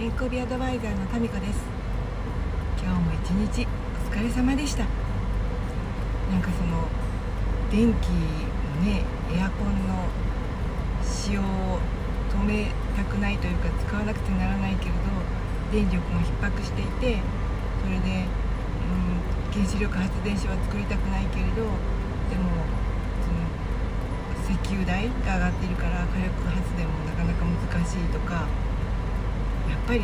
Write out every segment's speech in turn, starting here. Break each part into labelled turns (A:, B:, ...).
A: 健康美アドバイザーのタミコです。今日も一日お疲れ様でした。なんかその電気のねエアコンの使用を止めたくないというか使わなくてならないけれど電力が逼迫していてそれで、うん、原子力発電所は作りたくないけれどでもその石油代が上がってるから火力発電もなかなか難しいとかやっぱり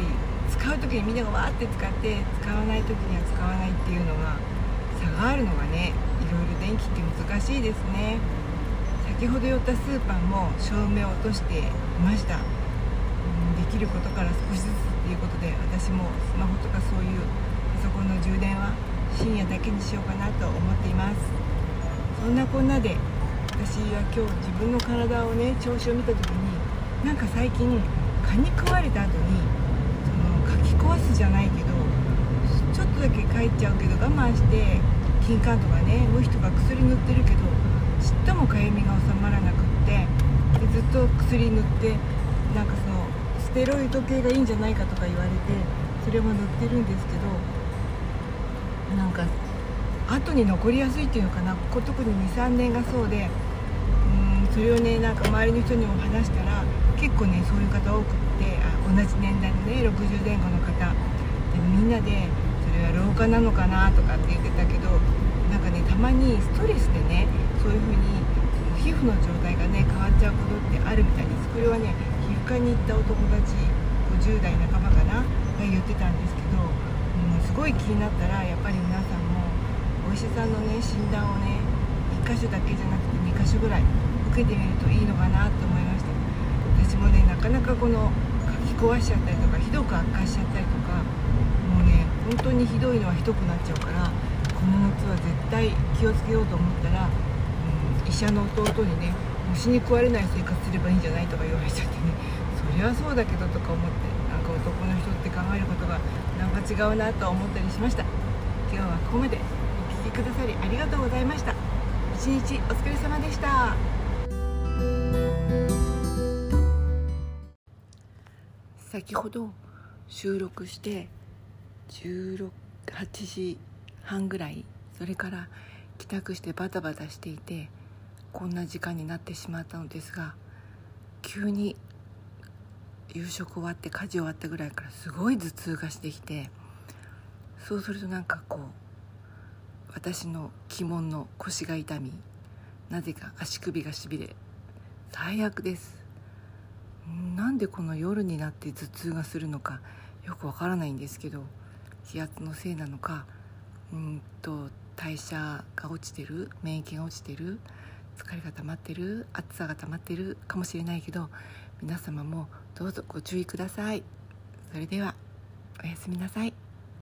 A: 使う時にみんながわーって使って使わない時には使わないっていうのが差があるのがねいろいろ電気って難しいですね。先ほど寄ったスーパーも照明を落としていました、できることから少しずつっていうことで私もスマホとかそういうパソコンの充電は深夜だけにしようかなと思っています。そんなこんなで私は今日自分の体をね調子を見た時になんか最近蚊に食われた後にそのかき壊すじゃないけどちょっとだけ帰っちゃうけど我慢して金柑とかね無比とか薬塗ってるけどちっともかゆみが収まらなくってでずっと薬塗ってなんかそのステロイド系がいいんじゃないかとか言われてそれも塗ってるんですけどなんか後に残りやすいっていうのかな。ここ特に23年がそうでうんそれをねなんか周りの人にも話したら結構ねそういう方多くってあ同じ年代のね60前後の方でみんなでそれは老化なのかなとかって言ってたけどなんかねたまにストレスでねそういう風に皮膚の状態がね変わっちゃうことってあるみたいですこれはね皮膚科に行ったお友達50代半ばかなが言ってたんですけど、うん、すごい気になったらやっぱり皆さんもお医者さんのね診断をね1箇所だけじゃなくて2箇所ぐらい受けてみるといいのかなと思いました私もねなかなかこの書き壊しちゃったりとかひどく悪化しちゃったりとかもうね本当にひどいのはひどくなっちゃうからこの夏は絶対気をつけようと思ったらうん医者の弟にね虫に食われない生活すればいいんじゃないとか言われちゃってねそりゃそうだけどとか思ってなんか男の人って考えることがなんか違うなと思ったりしました。今日はここまでお聴きくださりありがとうございました。一日お疲れ様でした。先ほど収録して18時半ぐらいそれから帰宅してバタバタしていてこんな時間になってしまったのですが急に夕食終わって家事終わったぐらいからすごい頭痛がしてきてそうするとなんかこう私の鬼門の腰が痛みなぜか足首がしびれ最悪です。なんでこの夜になって頭痛がするのかよくわからないんですけど気圧のせいなのかうんと代謝が落ちてる免疫が落ちてる疲れが溜まってる暑さが溜まってるかもしれないけど皆様もどうぞご注意ください。それではおやすみなさい。